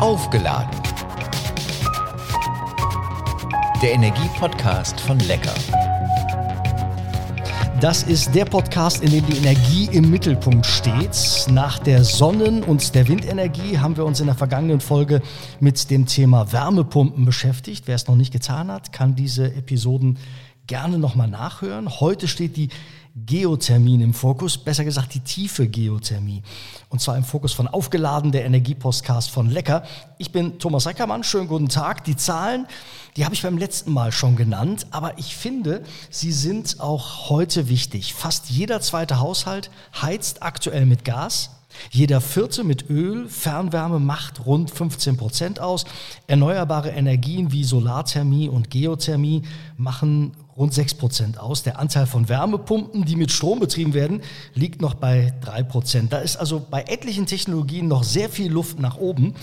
Aufgeladen. Der Energiepodcast von Lecker. Das ist der Podcast, in dem die Energie im Mittelpunkt steht. Nach der Sonnen- und der Windenergie haben wir uns in der vergangenen Folge mit dem Thema Wärmepumpen beschäftigt. Wer es noch nicht getan hat, kann diese Episoden gerne nochmal nachhören. Heute steht die Geothermie im Fokus, besser gesagt die tiefe Geothermie. Und zwar im Fokus von Aufgeladen, der Energiepostcast von Lecker. Ich bin Thomas Reckermann, schönen guten Tag. Die Zahlen, die habe ich beim letzten Mal schon genannt, aber ich finde, sie sind auch heute wichtig. Fast jeder zweite Haushalt heizt aktuell mit Gas. Jeder vierte mit Öl, Fernwärme macht rund 15 Prozent aus. Erneuerbare Energien wie Solarthermie und Geothermie machen rund 6 Prozent aus. Der Anteil von Wärmepumpen, die mit Strom betrieben werden, liegt noch bei 3 Prozent. Da ist also bei etlichen Technologien noch sehr viel Luft nach oben.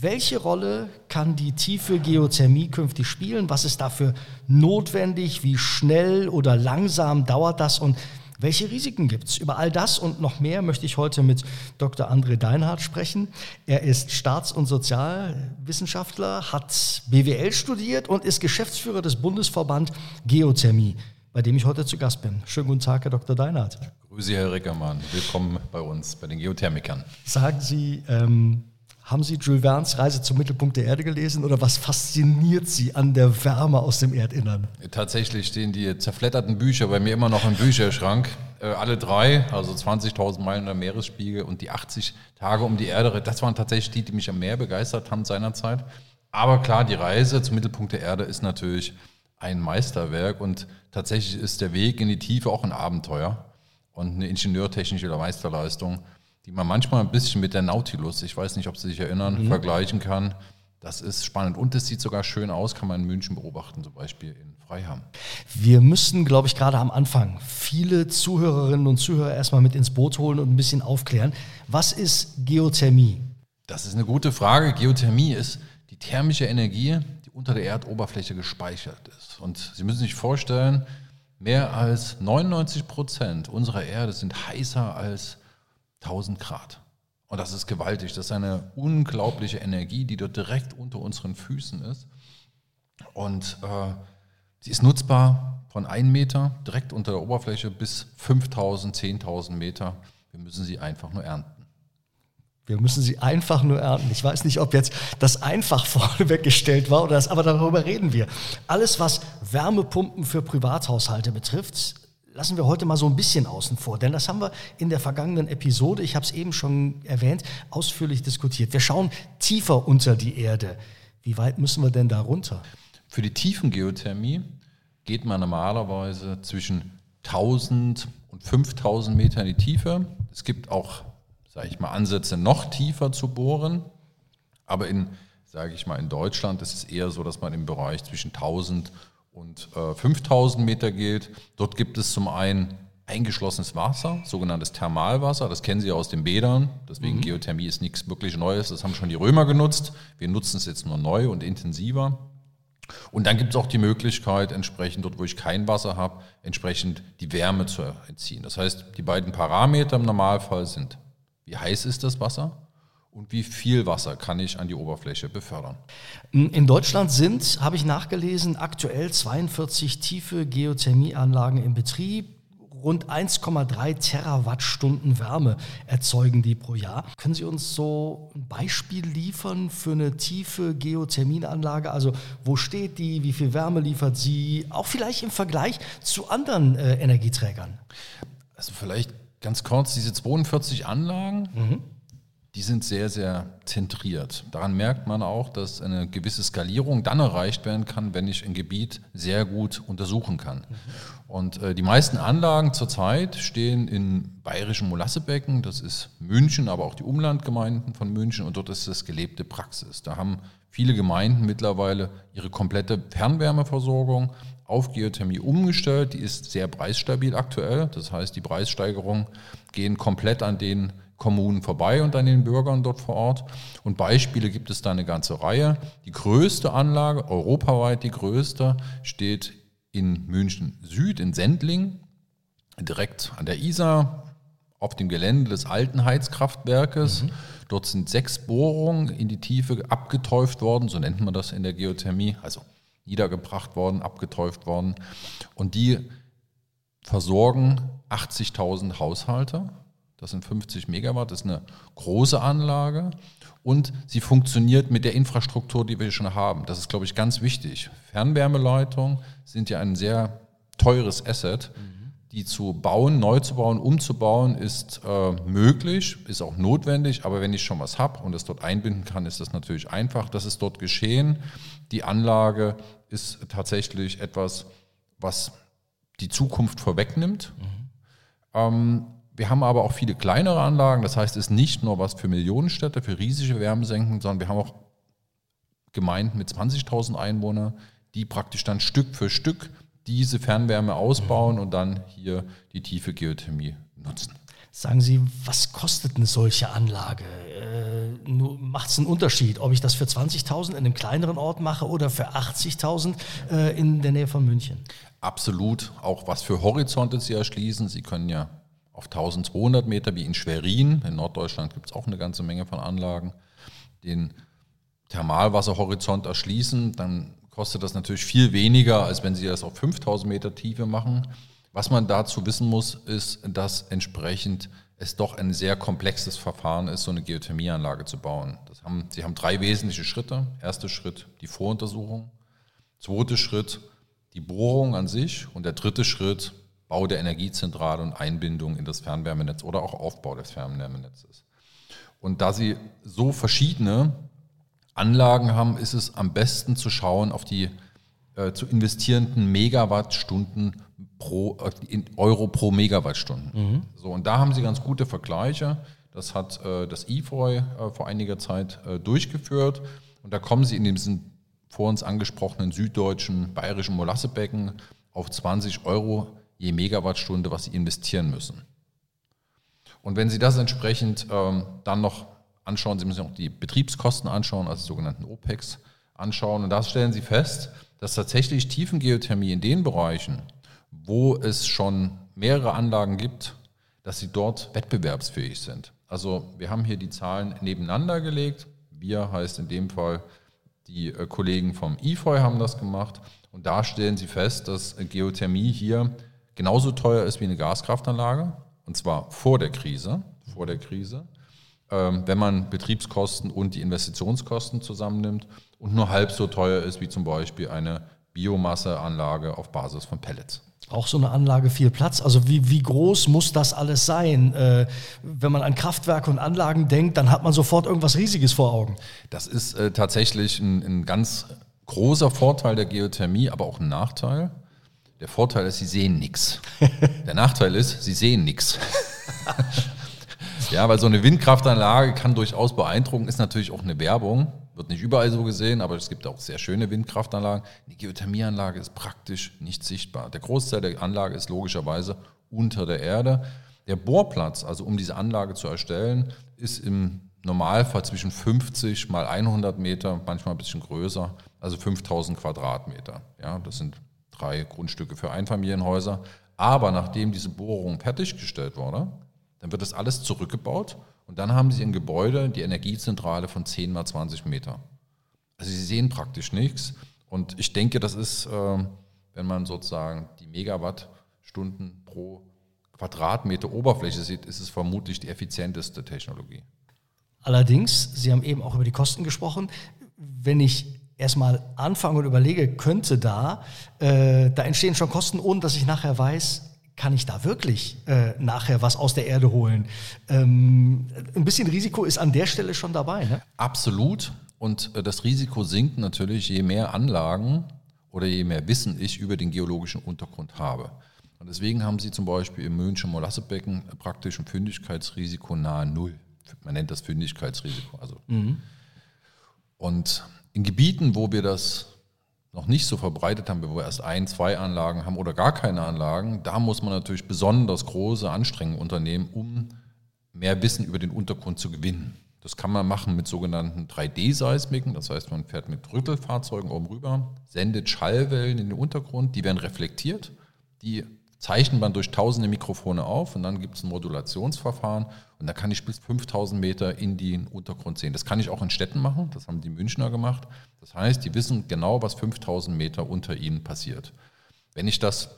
Welche Rolle kann die tiefe Geothermie künftig spielen? Was ist dafür notwendig? Wie schnell oder langsam dauert das? Und welche Risiken gibt es? Über all das und noch mehr möchte ich heute mit Dr. André Deinhardt sprechen. Er ist Staats- und Sozialwissenschaftler, hat BWL studiert und ist Geschäftsführer des Bundesverband Geothermie, bei dem ich heute zu Gast bin. Schönen guten Tag, Herr Dr. Deinhardt. Grüße, Herr Reckermann. Willkommen bei uns, bei den Geothermikern. Sagen Sie, ähm, haben Sie Jules Verne's Reise zum Mittelpunkt der Erde gelesen oder was fasziniert Sie an der Wärme aus dem Erdinnern? Tatsächlich stehen die zerfledderten Bücher bei mir immer noch im Bücherschrank. Äh, alle drei, also 20.000 Meilen der Meeresspiegel und die 80 Tage um die Erde, das waren tatsächlich die, die mich am Meer begeistert haben seinerzeit. Aber klar, die Reise zum Mittelpunkt der Erde ist natürlich ein Meisterwerk und tatsächlich ist der Weg in die Tiefe auch ein Abenteuer und eine ingenieurtechnische Meisterleistung die man manchmal ein bisschen mit der Nautilus, ich weiß nicht, ob Sie sich erinnern, mhm. vergleichen kann. Das ist spannend und es sieht sogar schön aus, kann man in München beobachten, zum Beispiel in Freiham. Wir müssen, glaube ich, gerade am Anfang viele Zuhörerinnen und Zuhörer erstmal mit ins Boot holen und ein bisschen aufklären. Was ist Geothermie? Das ist eine gute Frage. Geothermie ist die thermische Energie, die unter der Erdoberfläche gespeichert ist. Und Sie müssen sich vorstellen, mehr als 99 Prozent unserer Erde sind heißer als 1000 Grad. Und das ist gewaltig. Das ist eine unglaubliche Energie, die dort direkt unter unseren Füßen ist. Und äh, sie ist nutzbar von 1 Meter direkt unter der Oberfläche bis 5000, 10.000 Meter. Wir müssen sie einfach nur ernten. Wir müssen sie einfach nur ernten. Ich weiß nicht, ob jetzt das einfach vorweggestellt war oder das, aber darüber reden wir. Alles, was Wärmepumpen für Privathaushalte betrifft, lassen wir heute mal so ein bisschen außen vor, denn das haben wir in der vergangenen Episode, ich habe es eben schon erwähnt, ausführlich diskutiert. Wir schauen tiefer unter die Erde. Wie weit müssen wir denn da runter? Für die Tiefengeothermie geht man normalerweise zwischen 1000 und 5000 Meter in die Tiefe. Es gibt auch, sage ich mal, Ansätze noch tiefer zu bohren, aber in, sage ich mal, in Deutschland ist es eher so, dass man im Bereich zwischen 1000 und und äh, 5000 Meter gilt. Dort gibt es zum einen eingeschlossenes Wasser, sogenanntes Thermalwasser. Das kennen Sie aus den Bädern. Deswegen mhm. Geothermie ist nichts wirklich Neues. Das haben schon die Römer genutzt. Wir nutzen es jetzt nur neu und intensiver. Und dann gibt es auch die Möglichkeit, entsprechend dort, wo ich kein Wasser habe, entsprechend die Wärme zu entziehen. Das heißt, die beiden Parameter im Normalfall sind, wie heiß ist das Wasser und wie viel Wasser kann ich an die Oberfläche befördern. In Deutschland sind, habe ich nachgelesen, aktuell 42 tiefe Geothermieanlagen im Betrieb. Rund 1,3 Terawattstunden Wärme erzeugen die pro Jahr. Können Sie uns so ein Beispiel liefern für eine tiefe Geothermieanlage? Also wo steht die, wie viel Wärme liefert sie? Auch vielleicht im Vergleich zu anderen äh, Energieträgern. Also vielleicht ganz kurz, diese 42 Anlagen. Mhm die sind sehr, sehr zentriert. Daran merkt man auch, dass eine gewisse Skalierung dann erreicht werden kann, wenn ich ein Gebiet sehr gut untersuchen kann. Und äh, die meisten Anlagen zurzeit stehen in bayerischen Molassebecken, das ist München, aber auch die Umlandgemeinden von München und dort ist das gelebte Praxis. Da haben viele Gemeinden mittlerweile ihre komplette Fernwärmeversorgung auf Geothermie umgestellt. Die ist sehr preisstabil aktuell. Das heißt, die Preissteigerungen gehen komplett an den Kommunen vorbei und an den Bürgern dort vor Ort. Und Beispiele gibt es da eine ganze Reihe. Die größte Anlage, europaweit die größte, steht in München Süd, in Sendling, direkt an der Isar, auf dem Gelände des alten Heizkraftwerkes. Mhm. Dort sind sechs Bohrungen in die Tiefe abgetäuft worden, so nennt man das in der Geothermie, also niedergebracht worden, abgetäuft worden. Und die versorgen 80.000 Haushalte. Das sind 50 Megawatt, das ist eine große Anlage. Und sie funktioniert mit der Infrastruktur, die wir schon haben. Das ist, glaube ich, ganz wichtig. Fernwärmeleitungen sind ja ein sehr teures Asset. Mhm die zu bauen, neu zu bauen, umzubauen, ist äh, möglich, ist auch notwendig, aber wenn ich schon was habe und es dort einbinden kann, ist das natürlich einfach. Das ist dort geschehen. Die Anlage ist tatsächlich etwas, was die Zukunft vorwegnimmt. Mhm. Ähm, wir haben aber auch viele kleinere Anlagen, das heißt, es ist nicht nur was für Millionenstädte, für riesige Wärmesenken, sondern wir haben auch Gemeinden mit 20.000 Einwohnern, die praktisch dann Stück für Stück diese Fernwärme ausbauen und dann hier die tiefe Geothermie nutzen. Sagen Sie, was kostet eine solche Anlage? Äh, Macht es einen Unterschied, ob ich das für 20.000 in einem kleineren Ort mache oder für 80.000 äh, in der Nähe von München? Absolut. Auch was für Horizonte Sie erschließen. Sie können ja auf 1200 Meter wie in Schwerin, in Norddeutschland gibt es auch eine ganze Menge von Anlagen, den Thermalwasserhorizont erschließen. Dann kostet das natürlich viel weniger, als wenn Sie das auf 5000 Meter Tiefe machen. Was man dazu wissen muss, ist, dass entsprechend es doch ein sehr komplexes Verfahren ist, so eine Geothermieanlage zu bauen. Haben, Sie haben drei wesentliche Schritte. Erster Schritt die Voruntersuchung. Zweiter Schritt die Bohrung an sich. Und der dritte Schritt Bau der Energiezentrale und Einbindung in das Fernwärmenetz oder auch Aufbau des Fernwärmenetzes. Und da Sie so verschiedene Anlagen haben, ist es am besten zu schauen auf die äh, zu investierenden Megawattstunden pro äh, Euro pro Megawattstunden. Mhm. So, und da haben sie ganz gute Vergleiche. Das hat äh, das IFOI äh, vor einiger Zeit äh, durchgeführt. Und da kommen sie in diesem vor uns angesprochenen süddeutschen, bayerischen Molassebecken auf 20 Euro je Megawattstunde, was sie investieren müssen. Und wenn Sie das entsprechend ähm, dann noch anschauen. Sie müssen auch die Betriebskosten anschauen, also die sogenannten OPEX anschauen. Und da stellen Sie fest, dass tatsächlich Tiefengeothermie in den Bereichen, wo es schon mehrere Anlagen gibt, dass sie dort wettbewerbsfähig sind. Also wir haben hier die Zahlen nebeneinander gelegt. Wir heißt in dem Fall, die äh, Kollegen vom IFOI haben das gemacht. Und da stellen sie fest, dass Geothermie hier genauso teuer ist wie eine Gaskraftanlage. Und zwar vor der Krise. Vor der Krise. Ähm, wenn man Betriebskosten und die Investitionskosten zusammennimmt und nur halb so teuer ist wie zum Beispiel eine Biomasseanlage auf Basis von Pellets. Auch so eine Anlage viel Platz. Also wie, wie groß muss das alles sein? Äh, wenn man an Kraftwerke und Anlagen denkt, dann hat man sofort irgendwas Riesiges vor Augen. Das ist äh, tatsächlich ein, ein ganz großer Vorteil der Geothermie, aber auch ein Nachteil. Der Vorteil ist, sie sehen nichts. Der Nachteil ist, sie sehen nichts. Ja, weil so eine Windkraftanlage kann durchaus beeindrucken, ist natürlich auch eine Werbung. Wird nicht überall so gesehen, aber es gibt auch sehr schöne Windkraftanlagen. Die Geothermieanlage ist praktisch nicht sichtbar. Der Großteil der Anlage ist logischerweise unter der Erde. Der Bohrplatz, also um diese Anlage zu erstellen, ist im Normalfall zwischen 50 mal 100 Meter, manchmal ein bisschen größer, also 5000 Quadratmeter. Ja, das sind drei Grundstücke für Einfamilienhäuser. Aber nachdem diese Bohrung fertiggestellt wurde, dann wird das alles zurückgebaut und dann haben Sie ein Gebäude, die Energiezentrale von 10 mal 20 Meter. Also Sie sehen praktisch nichts. Und ich denke, das ist, ähm, wenn man sozusagen die Megawattstunden pro Quadratmeter Oberfläche sieht, ist es vermutlich die effizienteste Technologie. Allerdings, Sie haben eben auch über die Kosten gesprochen. Wenn ich erstmal anfange und überlege, könnte da, äh, da entstehen schon Kosten, ohne dass ich nachher weiß, kann ich da wirklich äh, nachher was aus der Erde holen? Ähm, ein bisschen Risiko ist an der Stelle schon dabei. Ne? Absolut. Und äh, das Risiko sinkt natürlich, je mehr Anlagen oder je mehr Wissen ich über den geologischen Untergrund habe. Und deswegen haben sie zum Beispiel im München Molassebecken praktisch ein Fündigkeitsrisiko nahe Null. Man nennt das Fündigkeitsrisiko. Also. Mhm. Und in Gebieten, wo wir das noch nicht so verbreitet haben, wo wir erst ein, zwei Anlagen haben oder gar keine Anlagen, da muss man natürlich besonders große Anstrengungen unternehmen, um mehr Wissen über den Untergrund zu gewinnen. Das kann man machen mit sogenannten 3D-Seismiken, das heißt, man fährt mit Rüttelfahrzeugen oben rüber, sendet Schallwellen in den Untergrund, die werden reflektiert, die zeichnet man durch tausende Mikrofone auf und dann gibt es ein Modulationsverfahren und da kann ich bis 5000 Meter in den Untergrund sehen. Das kann ich auch in Städten machen, das haben die Münchner gemacht. Das heißt, die wissen genau, was 5000 Meter unter ihnen passiert. Wenn ich das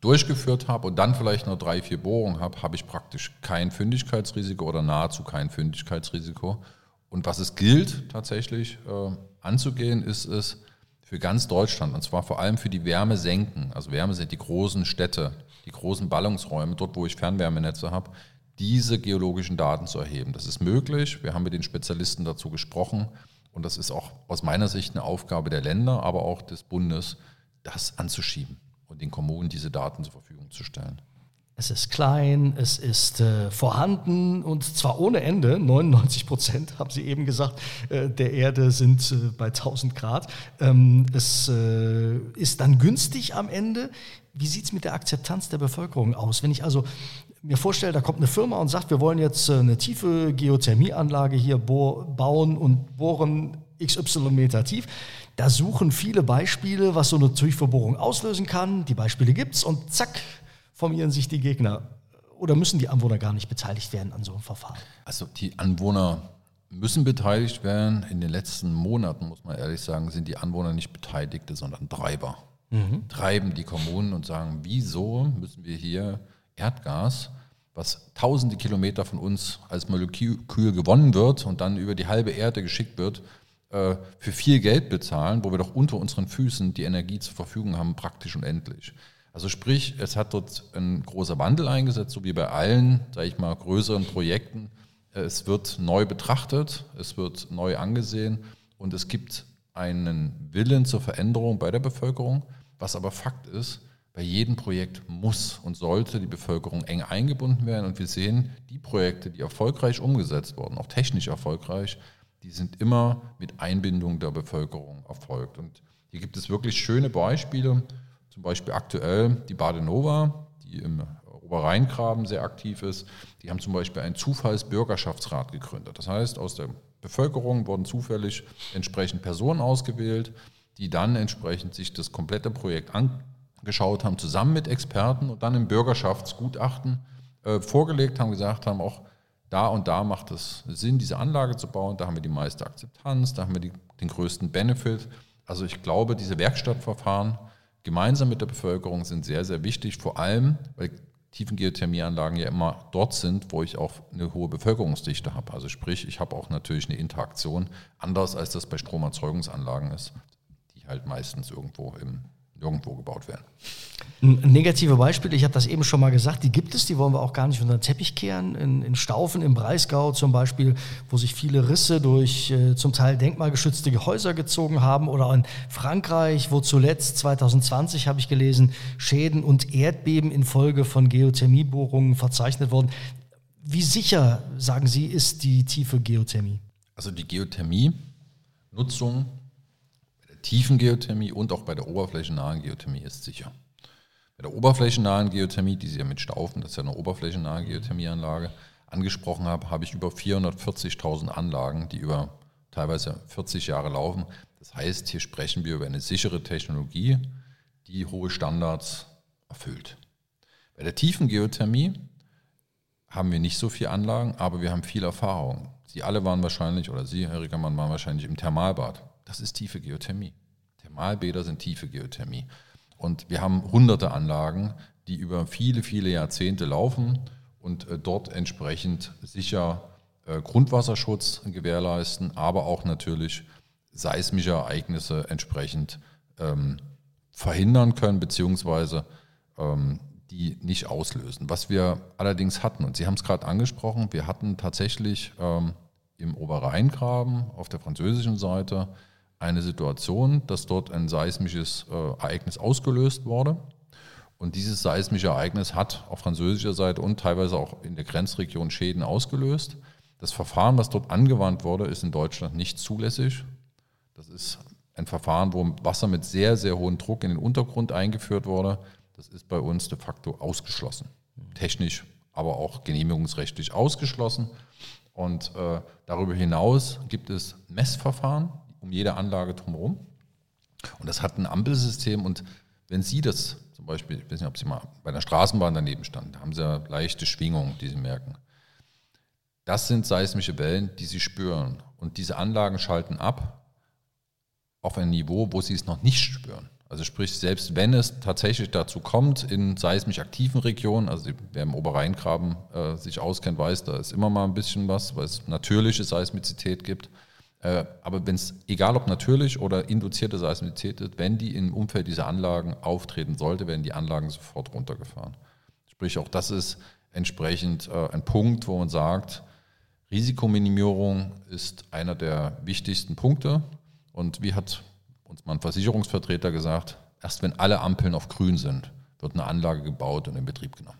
durchgeführt habe und dann vielleicht noch drei, vier Bohrungen habe, habe ich praktisch kein Fündigkeitsrisiko oder nahezu kein Fündigkeitsrisiko. Und was es gilt tatsächlich äh, anzugehen, ist es für ganz Deutschland, und zwar vor allem für die Wärmesenken, also Wärme sind die großen Städte, die großen Ballungsräume, dort wo ich Fernwärmenetze habe, diese geologischen Daten zu erheben. Das ist möglich. Wir haben mit den Spezialisten dazu gesprochen. Und das ist auch aus meiner Sicht eine Aufgabe der Länder, aber auch des Bundes, das anzuschieben und den Kommunen diese Daten zur Verfügung zu stellen. Es ist klein, es ist äh, vorhanden und zwar ohne Ende. 99 Prozent, haben Sie eben gesagt, äh, der Erde sind äh, bei 1000 Grad. Ähm, es äh, ist dann günstig am Ende. Wie sieht es mit der Akzeptanz der Bevölkerung aus? Wenn ich also mir vorstelle, da kommt eine Firma und sagt, wir wollen jetzt äh, eine tiefe Geothermieanlage hier bauen und bohren XY Meter tief. Da suchen viele Beispiele, was so eine Tiefverbohrung auslösen kann. Die Beispiele gibt es und zack, formieren sich die Gegner. Oder müssen die Anwohner gar nicht beteiligt werden an so einem Verfahren? Also die Anwohner müssen beteiligt werden. In den letzten Monaten, muss man ehrlich sagen, sind die Anwohner nicht Beteiligte, sondern Treiber. Mhm. Treiben die Kommunen und sagen, wieso müssen wir hier Erdgas, was tausende Kilometer von uns als Molekül gewonnen wird und dann über die halbe Erde geschickt wird, äh, für viel Geld bezahlen, wo wir doch unter unseren Füßen die Energie zur Verfügung haben, praktisch unendlich. Also sprich, es hat dort ein großer Wandel eingesetzt, so wie bei allen, sage ich mal, größeren Projekten. Es wird neu betrachtet, es wird neu angesehen und es gibt einen Willen zur Veränderung bei der Bevölkerung. Was aber Fakt ist, bei jedem Projekt muss und sollte die Bevölkerung eng eingebunden werden. Und wir sehen, die Projekte, die erfolgreich umgesetzt wurden, auch technisch erfolgreich, die sind immer mit Einbindung der Bevölkerung erfolgt. Und hier gibt es wirklich schöne Beispiele, zum Beispiel aktuell die Badenova, die im Oberrheingraben sehr aktiv ist. Die haben zum Beispiel einen Zufallsbürgerschaftsrat gegründet. Das heißt, aus der Bevölkerung wurden zufällig entsprechend Personen ausgewählt, die dann entsprechend sich das komplette Projekt angeschaut haben, zusammen mit Experten und dann im Bürgerschaftsgutachten äh, vorgelegt haben, gesagt haben, auch da und da macht es Sinn, diese Anlage zu bauen, da haben wir die meiste Akzeptanz, da haben wir die, den größten Benefit. Also ich glaube, diese Werkstattverfahren gemeinsam mit der Bevölkerung sind sehr, sehr wichtig, vor allem, weil Tiefengeothermieanlagen ja immer dort sind, wo ich auch eine hohe Bevölkerungsdichte habe. Also sprich, ich habe auch natürlich eine Interaktion, anders als das bei Stromerzeugungsanlagen ist, die halt meistens irgendwo im nirgendwo gebaut werden. Negative Beispiele, ich habe das eben schon mal gesagt, die gibt es, die wollen wir auch gar nicht unter den Teppich kehren. In, in Staufen im Breisgau zum Beispiel, wo sich viele Risse durch äh, zum Teil denkmalgeschützte Häuser gezogen haben oder in Frankreich, wo zuletzt 2020, habe ich gelesen, Schäden und Erdbeben infolge von Geothermiebohrungen verzeichnet wurden. Wie sicher, sagen Sie, ist die tiefe Geothermie? Also die Geothermie-Nutzung Tiefengeothermie und auch bei der oberflächennahen Geothermie ist sicher. Bei der oberflächennahen Geothermie, die Sie ja mit Staufen, das ist ja eine oberflächennahe Geothermieanlage, angesprochen habe, habe ich über 440.000 Anlagen, die über teilweise 40 Jahre laufen. Das heißt, hier sprechen wir über eine sichere Technologie, die hohe Standards erfüllt. Bei der tiefen Geothermie haben wir nicht so viele Anlagen, aber wir haben viel Erfahrung. Sie alle waren wahrscheinlich, oder Sie, Herr Rickermann, waren wahrscheinlich im Thermalbad. Das ist tiefe Geothermie. Thermalbäder sind tiefe Geothermie. Und wir haben hunderte Anlagen, die über viele, viele Jahrzehnte laufen und äh, dort entsprechend sicher äh, Grundwasserschutz gewährleisten, aber auch natürlich seismische Ereignisse entsprechend ähm, verhindern können, beziehungsweise ähm, die nicht auslösen. Was wir allerdings hatten, und Sie haben es gerade angesprochen, wir hatten tatsächlich ähm, im Oberrheingraben auf der französischen Seite eine Situation, dass dort ein seismisches äh, Ereignis ausgelöst wurde. Und dieses seismische Ereignis hat auf französischer Seite und teilweise auch in der Grenzregion Schäden ausgelöst. Das Verfahren, was dort angewandt wurde, ist in Deutschland nicht zulässig. Das ist ein Verfahren, wo Wasser mit sehr, sehr hohem Druck in den Untergrund eingeführt wurde. Das ist bei uns de facto ausgeschlossen. Technisch, aber auch genehmigungsrechtlich ausgeschlossen. Und äh, darüber hinaus gibt es Messverfahren, um jede Anlage drumherum. Und das hat ein Ampelsystem und wenn Sie das zum Beispiel, ich weiß nicht, ob Sie mal bei einer Straßenbahn daneben standen, da haben Sie ja leichte Schwingungen, die Sie merken. Das sind seismische Wellen, die Sie spüren. Und diese Anlagen schalten ab auf ein Niveau, wo Sie es noch nicht spüren. Also sprich, selbst wenn es tatsächlich dazu kommt, in seismisch aktiven Regionen, also wer im Oberrheingraben äh, sich auskennt, weiß, da ist immer mal ein bisschen was, weil es natürliche Seismizität gibt. Äh, aber wenn es, egal ob natürlich oder induzierte Seismizität ist, wenn die im Umfeld dieser Anlagen auftreten sollte, werden die Anlagen sofort runtergefahren. Sprich, auch das ist entsprechend äh, ein Punkt, wo man sagt, Risikominimierung ist einer der wichtigsten Punkte. Und wie hat uns mal ein Versicherungsvertreter gesagt, erst wenn alle Ampeln auf grün sind, wird eine Anlage gebaut und in Betrieb genommen.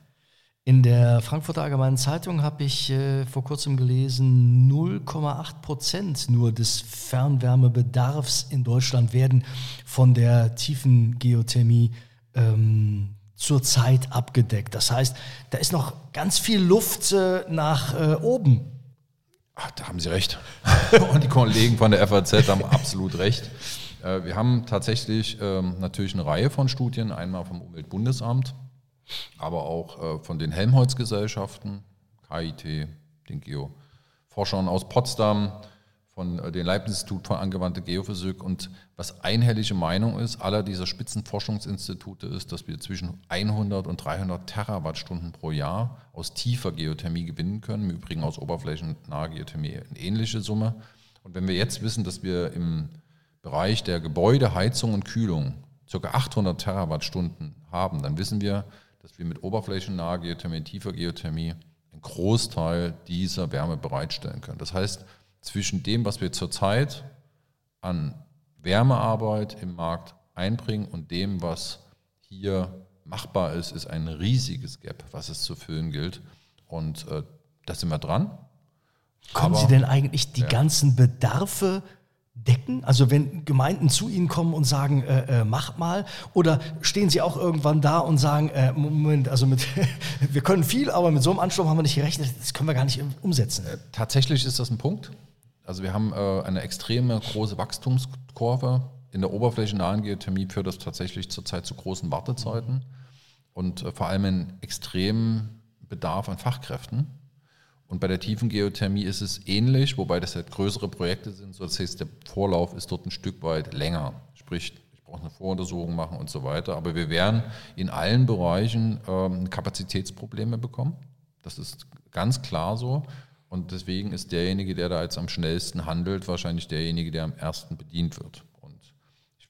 In der Frankfurter Allgemeinen Zeitung habe ich äh, vor kurzem gelesen, 0,8 Prozent nur des Fernwärmebedarfs in Deutschland werden von der tiefen Geothermie ähm, zurzeit abgedeckt. Das heißt, da ist noch ganz viel Luft äh, nach äh, oben. Ach, da haben Sie recht. Und die Kollegen von der FAZ haben absolut recht. Äh, wir haben tatsächlich ähm, natürlich eine Reihe von Studien, einmal vom Umweltbundesamt, aber auch äh, von den Helmholtz-Gesellschaften, KIT, den Geoforschern aus Potsdam, von äh, dem Leibniz-Institut für angewandte Geophysik. Und was einhellige Meinung ist, aller dieser Spitzenforschungsinstitute ist, dass wir zwischen 100 und 300 Terawattstunden pro Jahr aus tiefer Geothermie gewinnen können. Im Übrigen aus oberflächennaher Geothermie eine ähnliche Summe. Und wenn wir jetzt wissen, dass wir im Bereich der Gebäude, Heizung und Kühlung ca. 800 Terawattstunden haben, dann wissen wir, dass wir mit oberflächennaher Geothermie, tiefer Geothermie einen Großteil dieser Wärme bereitstellen können. Das heißt, zwischen dem, was wir zurzeit an Wärmearbeit im Markt einbringen und dem, was hier machbar ist, ist ein riesiges Gap, was es zu füllen gilt. Und äh, da sind wir dran. Kommen Aber, Sie denn eigentlich die ja. ganzen Bedarfe decken? Also wenn Gemeinden zu Ihnen kommen und sagen, äh, äh, macht mal, oder stehen Sie auch irgendwann da und sagen, äh, Moment, also mit, wir können viel, aber mit so einem Ansturm haben wir nicht gerechnet, das können wir gar nicht umsetzen. Äh, tatsächlich ist das ein Punkt. Also wir haben äh, eine extreme große Wachstumskurve. In der oberflächennahen Geothermie führt das tatsächlich zurzeit zu großen Wartezeiten und äh, vor allem einen extremen Bedarf an Fachkräften. Und bei der tiefen Geothermie ist es ähnlich, wobei das halt größere Projekte sind. So das heißt, der Vorlauf ist dort ein Stück weit länger. Sprich, ich brauche eine Voruntersuchung machen und so weiter. Aber wir werden in allen Bereichen ähm, Kapazitätsprobleme bekommen. Das ist ganz klar so. Und deswegen ist derjenige, der da jetzt am schnellsten handelt, wahrscheinlich derjenige, der am ersten bedient wird. Und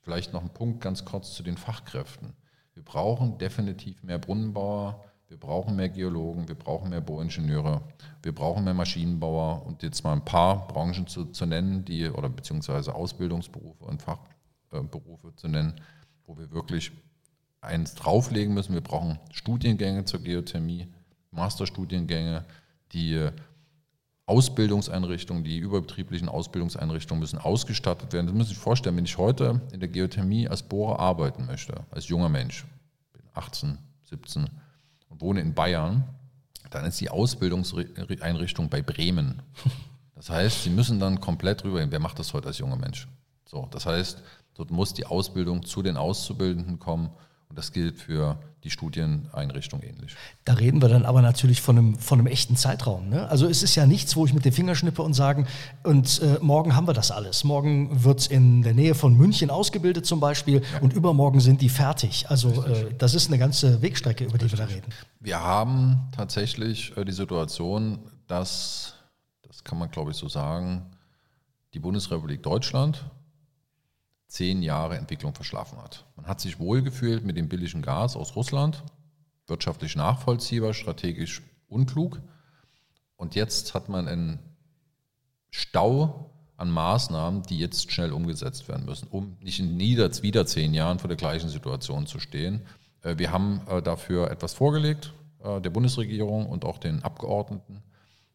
vielleicht noch ein Punkt ganz kurz zu den Fachkräften. Wir brauchen definitiv mehr Brunnenbauer, wir brauchen mehr Geologen, wir brauchen mehr Bohringenieure, wir brauchen mehr Maschinenbauer und jetzt mal ein paar Branchen zu, zu nennen, die oder beziehungsweise Ausbildungsberufe und Fachberufe äh, zu nennen, wo wir wirklich eins drauflegen müssen. Wir brauchen Studiengänge zur Geothermie, Masterstudiengänge, die Ausbildungseinrichtungen, die überbetrieblichen Ausbildungseinrichtungen müssen ausgestattet werden. Das muss ich vorstellen, wenn ich heute in der Geothermie als Bohrer arbeiten möchte, als junger Mensch, bin 18, 17, und wohne in Bayern, dann ist die Ausbildungseinrichtung bei Bremen. Das heißt, Sie müssen dann komplett rübergehen. Wer macht das heute als junger Mensch? So, das heißt, dort muss die Ausbildung zu den Auszubildenden kommen und das gilt für die Studieneinrichtung ähnlich. Da reden wir dann aber natürlich von einem, von einem echten Zeitraum. Ne? Also es ist ja nichts, wo ich mit den Fingern schnippe und sagen, und äh, morgen haben wir das alles. Morgen wird es in der Nähe von München ausgebildet zum Beispiel ja. und übermorgen sind die fertig. Also äh, das ist eine ganze Wegstrecke, über die Richtig. wir da reden. Wir haben tatsächlich äh, die Situation, dass, das kann man glaube ich so sagen, die Bundesrepublik Deutschland zehn Jahre Entwicklung verschlafen hat. Man hat sich wohlgefühlt mit dem billigen Gas aus Russland, wirtschaftlich nachvollziehbar, strategisch unklug. Und jetzt hat man einen Stau an Maßnahmen, die jetzt schnell umgesetzt werden müssen, um nicht in wieder, wieder zehn Jahren vor der gleichen Situation zu stehen. Äh, wir haben äh, dafür etwas vorgelegt, äh, der Bundesregierung und auch den Abgeordneten,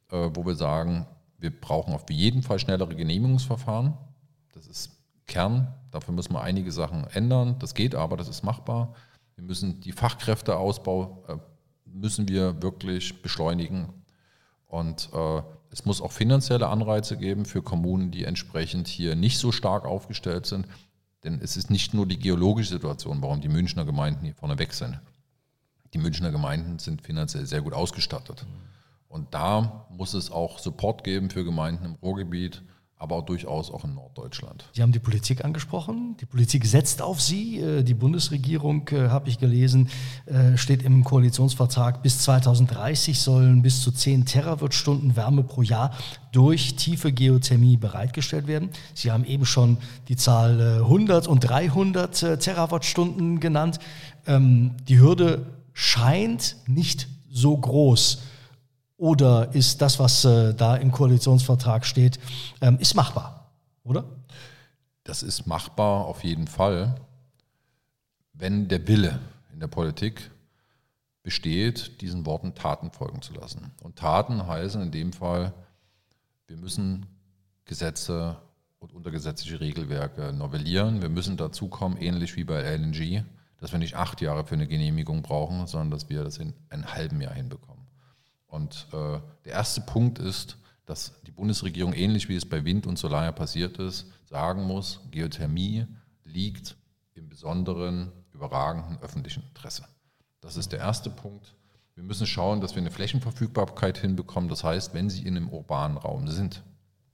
wo wir sagen, wir brauchen auf jeden Fall schnellere Genehmigungsverfahren. Das ist Kern. Dafür müssen wir einige Sachen ändern. Das geht aber, das ist machbar. Wir müssen die Fachkräfteausbau äh, müssen wir wirklich beschleunigen. Und äh, es muss auch finanzielle Anreize geben für Kommunen, die entsprechend hier nicht so stark aufgestellt sind. Denn es ist nicht nur die geologische Situation, warum die Münchner Gemeinden hier vorne weg sind. Die Münchner Gemeinden sind finanziell sehr gut ausgestattet. Und da muss es auch Support geben für Gemeinden im Ruhrgebiet, aber auch durchaus auch in Norddeutschland. Sie haben die Politik angesprochen. Die Politik setzt auf Sie. Äh, die Bundesregierung, äh, habe ich gelesen, äh, steht im Koalitionsvertrag, bis 2030 sollen bis zu 10 Terawattstunden Wärme pro Jahr durch tiefe Geothermie bereitgestellt werden. Sie haben eben schon die Zahl 100 und 300 Terawattstunden genannt. Ähm, die Hürde scheint nicht so groß. Oder ist das, was äh, da im Koalitionsvertrag steht, ähm, ist machbar, oder? Das ist machbar auf jeden Fall, wenn der Wille in der Politik besteht, diesen Worten Taten folgen zu lassen. Und Taten heißen in dem Fall, wir müssen Gesetze und untergesetzliche Regelwerke novellieren. Wir müssen dazu kommen, ähnlich wie bei LNG, dass wir nicht acht Jahre für eine Genehmigung brauchen, sondern dass wir das in einem halben Jahr hinbekommen. Und äh, der erste Punkt ist, dass die Bundesregierung, ähnlich wie es bei Wind und Solar passiert ist, sagen muss, Geothermie liegt im besonderen, überragenden öffentlichen Interesse. Das ist der erste Punkt. Wir müssen schauen, dass wir eine Flächenverfügbarkeit hinbekommen. Das heißt, wenn Sie in einem urbanen Raum sind,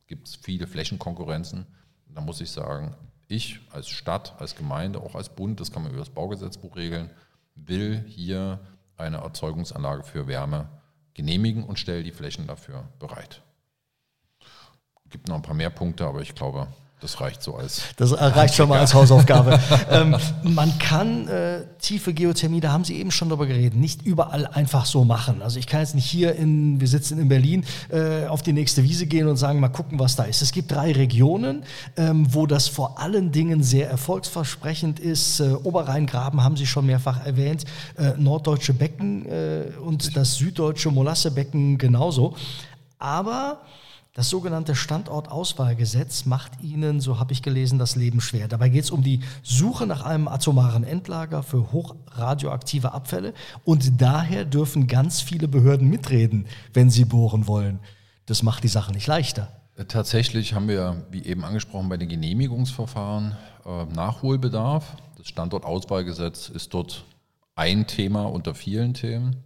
gibt es viele Flächenkonkurrenzen. Da muss ich sagen, ich als Stadt, als Gemeinde, auch als Bund, das kann man über das Baugesetzbuch regeln, will hier eine Erzeugungsanlage für Wärme genehmigen und stelle die Flächen dafür bereit. Gibt noch ein paar mehr Punkte, aber ich glaube, das reicht so als. Das reicht schon mal als Hausaufgabe. ähm, man kann äh, tiefe Geothermie, da haben Sie eben schon darüber geredet, nicht überall einfach so machen. Also ich kann jetzt nicht hier in, wir sitzen in Berlin, äh, auf die nächste Wiese gehen und sagen, mal gucken, was da ist. Es gibt drei Regionen, ähm, wo das vor allen Dingen sehr erfolgsversprechend ist. Äh, Oberrheingraben haben Sie schon mehrfach erwähnt, äh, norddeutsche Becken äh, und das süddeutsche Molassebecken genauso. Aber das sogenannte Standortauswahlgesetz macht ihnen, so habe ich gelesen, das Leben schwer. Dabei geht es um die Suche nach einem atomaren Endlager für hochradioaktive Abfälle und daher dürfen ganz viele Behörden mitreden, wenn sie bohren wollen. Das macht die Sache nicht leichter. Tatsächlich haben wir, wie eben angesprochen, bei den Genehmigungsverfahren äh, Nachholbedarf. Das Standortauswahlgesetz ist dort ein Thema unter vielen Themen.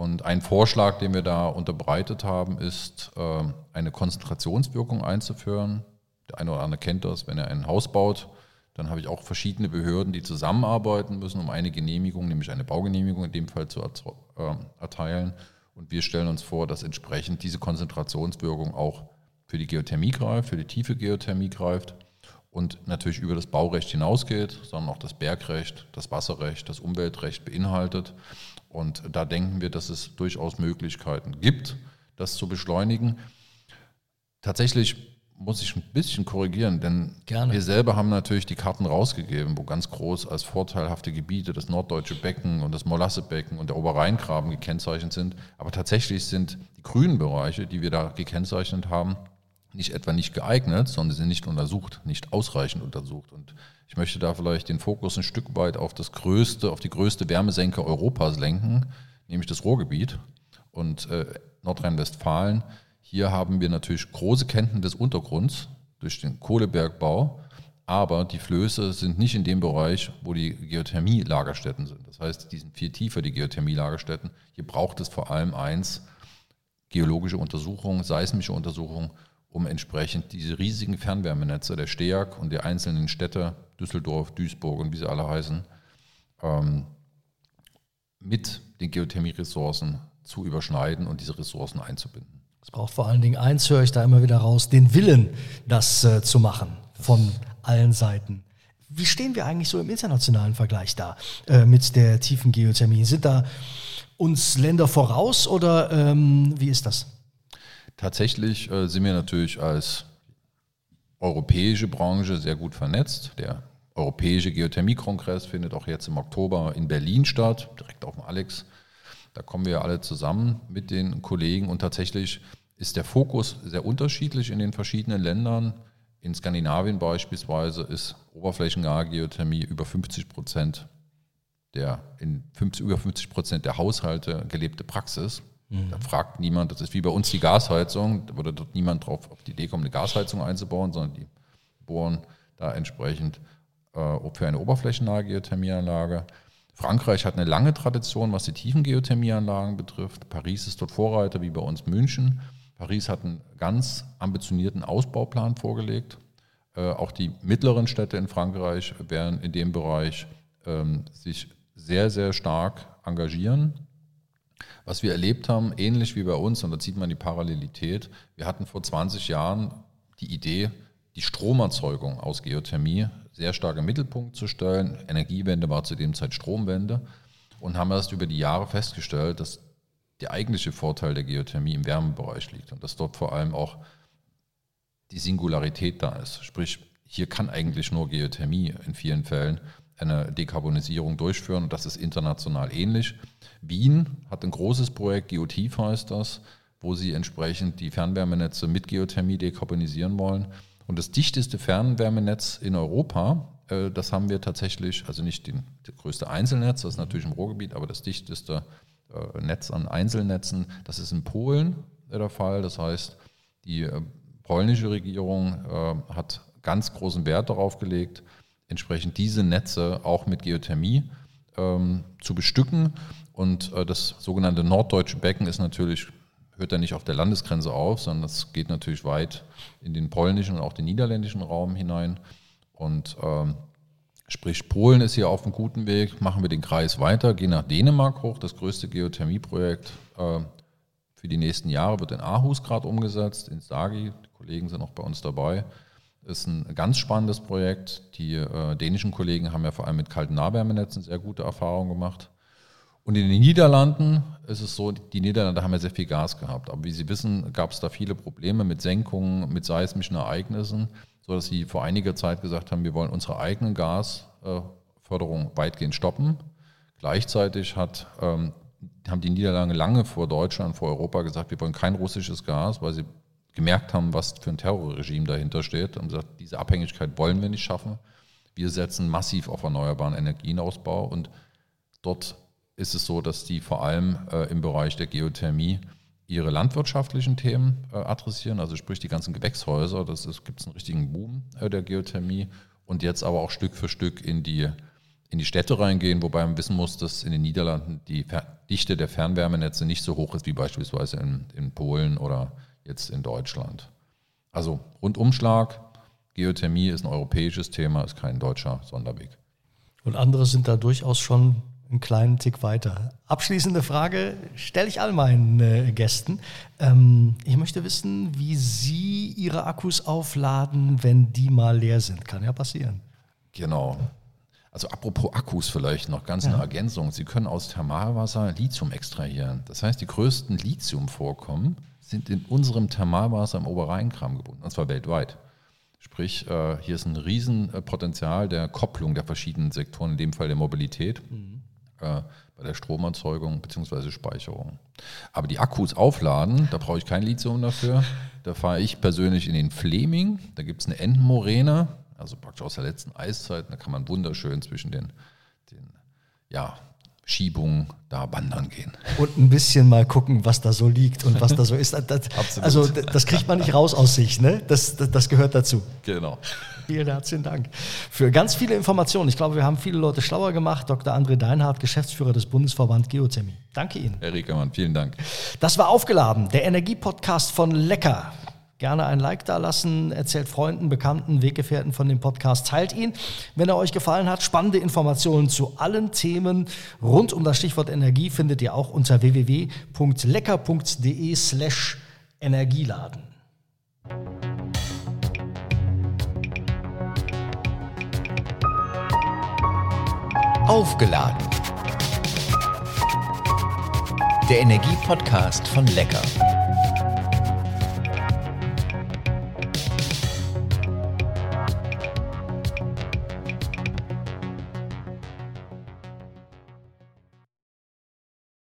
Und ein Vorschlag, den wir da unterbreitet haben, ist, äh, eine Konzentrationswirkung einzuführen. Der eine oder andere kennt das, wenn er ein Haus baut, dann habe ich auch verschiedene Behörden, die zusammenarbeiten müssen, um eine Genehmigung, nämlich eine Baugenehmigung in dem Fall zu äh, erteilen. Und wir stellen uns vor, dass entsprechend diese Konzentrationswirkung auch für die Geothermie greift, für die tiefe Geothermie greift und natürlich über das Baurecht hinausgeht, sondern auch das Bergrecht, das Wasserrecht, das Umweltrecht beinhaltet. Und da denken wir, dass es durchaus Möglichkeiten gibt, das zu beschleunigen. Tatsächlich muss ich ein bisschen korrigieren, denn Gerne. wir selber haben natürlich die Karten rausgegeben, wo ganz groß als vorteilhafte Gebiete das norddeutsche Becken und das Molassebecken und der Oberrheingraben gekennzeichnet sind. Aber tatsächlich sind die grünen Bereiche, die wir da gekennzeichnet haben, nicht etwa nicht geeignet, sondern sie sind nicht untersucht, nicht ausreichend untersucht. Und ich möchte da vielleicht den Fokus ein Stück weit auf das größte, auf die größte Wärmesenke Europas lenken, nämlich das Ruhrgebiet und äh, Nordrhein-Westfalen. Hier haben wir natürlich große Kenntnisse des Untergrunds durch den Kohlebergbau, aber die Flöße sind nicht in dem Bereich, wo die Geothermie-Lagerstätten sind. Das heißt, die sind viel tiefer, die Geothermie-Lagerstätten. Hier braucht es vor allem eins, geologische Untersuchungen, seismische Untersuchungen um entsprechend diese riesigen Fernwärmenetze der STEAG und der einzelnen Städte, Düsseldorf, Duisburg und wie sie alle heißen, ähm, mit den Geothermie-Ressourcen zu überschneiden und diese Ressourcen einzubinden. Es braucht vor allen Dingen eins, höre ich da immer wieder raus, den Willen, das äh, zu machen von allen Seiten. Wie stehen wir eigentlich so im internationalen Vergleich da äh, mit der tiefen Geothermie? Sind da uns Länder voraus oder ähm, wie ist das? Tatsächlich äh, sind wir natürlich als europäische Branche sehr gut vernetzt. Der Europäische Geothermie-Kongress findet auch jetzt im Oktober in Berlin statt, direkt auf dem Alex. Da kommen wir alle zusammen mit den Kollegen und tatsächlich ist der Fokus sehr unterschiedlich in den verschiedenen Ländern. In Skandinavien beispielsweise ist oberflächennahe Geothermie über 50 Prozent der in 50, über 50 Prozent der Haushalte gelebte Praxis. Da fragt niemand, das ist wie bei uns die Gasheizung, da würde dort niemand drauf auf die Idee kommen, eine Gasheizung einzubauen, sondern die bohren da entsprechend äh, für eine oberflächennahe Geothermieanlage. Frankreich hat eine lange Tradition, was die tiefen Geothermieanlagen betrifft. Paris ist dort Vorreiter, wie bei uns München. Paris hat einen ganz ambitionierten Ausbauplan vorgelegt. Äh, auch die mittleren Städte in Frankreich werden in dem Bereich ähm, sich sehr, sehr stark engagieren. Was wir erlebt haben, ähnlich wie bei uns, und da sieht man die Parallelität, wir hatten vor 20 Jahren die Idee, die Stromerzeugung aus Geothermie sehr stark im Mittelpunkt zu stellen. Energiewende war zu dem Zeit Stromwende und haben erst über die Jahre festgestellt, dass der eigentliche Vorteil der Geothermie im Wärmebereich liegt und dass dort vor allem auch die Singularität da ist. Sprich, hier kann eigentlich nur Geothermie in vielen Fällen eine Dekarbonisierung durchführen und das ist international ähnlich. Wien hat ein großes Projekt, Geotief heißt das, wo sie entsprechend die Fernwärmenetze mit Geothermie dekarbonisieren wollen. Und das dichteste Fernwärmenetz in Europa, äh, das haben wir tatsächlich, also nicht den, das größte Einzelnetz, das ist natürlich im Ruhrgebiet, aber das dichteste äh, Netz an Einzelnetzen, das ist in Polen der Fall. Das heißt, die äh, polnische Regierung hat ganz großen Wert darauf gelegt, entsprechend diese Netze auch mit Geothermie ähm, zu bestücken. Und das sogenannte norddeutsche Becken ist natürlich hört er nicht auf der Landesgrenze auf, sondern das geht natürlich weit in den polnischen und auch den niederländischen Raum hinein. Und ähm, sprich, Polen ist hier auf einem guten Weg, machen wir den Kreis weiter, gehen nach Dänemark hoch. Das größte Geothermieprojekt äh, für die nächsten Jahre wird in Aarhus gerade umgesetzt, in Sagi. Die Kollegen sind auch bei uns dabei. Ist ein ganz spannendes Projekt. Die äh, dänischen Kollegen haben ja vor allem mit kalten Nahwärmenetzen sehr gute Erfahrungen gemacht. Und in den Niederlanden ist es so, die Niederlande haben ja sehr viel Gas gehabt. Aber wie Sie wissen, gab es da viele Probleme mit Senkungen, mit seismischen Ereignissen, sodass sie vor einiger Zeit gesagt haben, wir wollen unsere eigenen Gasförderung weitgehend stoppen. Gleichzeitig hat, ähm, haben die Niederlande lange vor Deutschland, vor Europa gesagt, wir wollen kein russisches Gas, weil sie gemerkt haben, was für ein Terrorregime dahinter steht und gesagt, diese Abhängigkeit wollen wir nicht schaffen. Wir setzen massiv auf erneuerbaren Energienausbau und dort ist es so, dass die vor allem äh, im Bereich der Geothermie ihre landwirtschaftlichen Themen äh, adressieren, also sprich die ganzen Gewächshäuser, das gibt es einen richtigen Boom äh, der Geothermie und jetzt aber auch Stück für Stück in die, in die Städte reingehen, wobei man wissen muss, dass in den Niederlanden die Dichte der Fernwärmenetze nicht so hoch ist wie beispielsweise in, in Polen oder jetzt in Deutschland. Also Rundumschlag, Geothermie ist ein europäisches Thema, ist kein deutscher Sonderweg. Und andere sind da durchaus schon einen kleinen Tick weiter. Abschließende Frage stelle ich all meinen äh, Gästen. Ähm, ich möchte wissen, wie Sie Ihre Akkus aufladen, wenn die mal leer sind. Kann ja passieren. Genau. Also apropos Akkus vielleicht noch ganz ja. eine Ergänzung. Sie können aus Thermalwasser Lithium extrahieren. Das heißt, die größten Lithiumvorkommen sind in unserem Thermalwasser im Oberrheinkram gebunden, und zwar weltweit. Sprich, äh, hier ist ein Riesenpotenzial der Kopplung der verschiedenen Sektoren, in dem Fall der Mobilität. Mhm äh, bei der Stromerzeugung bzw. Speicherung. Aber die Akkus aufladen, da brauche ich kein Lithium dafür. Da fahre ich persönlich in den Fleming. Da gibt es eine Entenmoräne, also praktisch aus der letzten Eiszeit. Da kann man wunderschön zwischen den, den ja, Schiebungen da wandern gehen. Und ein bisschen mal gucken, was da so liegt und was da so ist. Das, also das kriegt man nicht raus aus sich, ne? Das, das, das gehört dazu. Genau. Vielen herzlichen Dank für ganz viele Informationen. Ich glaube, wir haben viele Leute schlauer gemacht. Dr. André Deinhardt, Geschäftsführer des Bundesverband Geothermie. Danke Ihnen. Herr Riekermann, vielen Dank. Das war aufgeladen, der Energiepodcast von Lecker. Gerne ein Like da lassen, erzählt Freunden, Bekannten, Weggefährten von dem Podcast, teilt ihn, wenn er euch gefallen hat. Spannende Informationen zu allen Themen rund um das Stichwort Energie findet ihr auch unter www.lecker.de slash Energieladen. Aufgeladen. Der Energiepodcast von Lecker.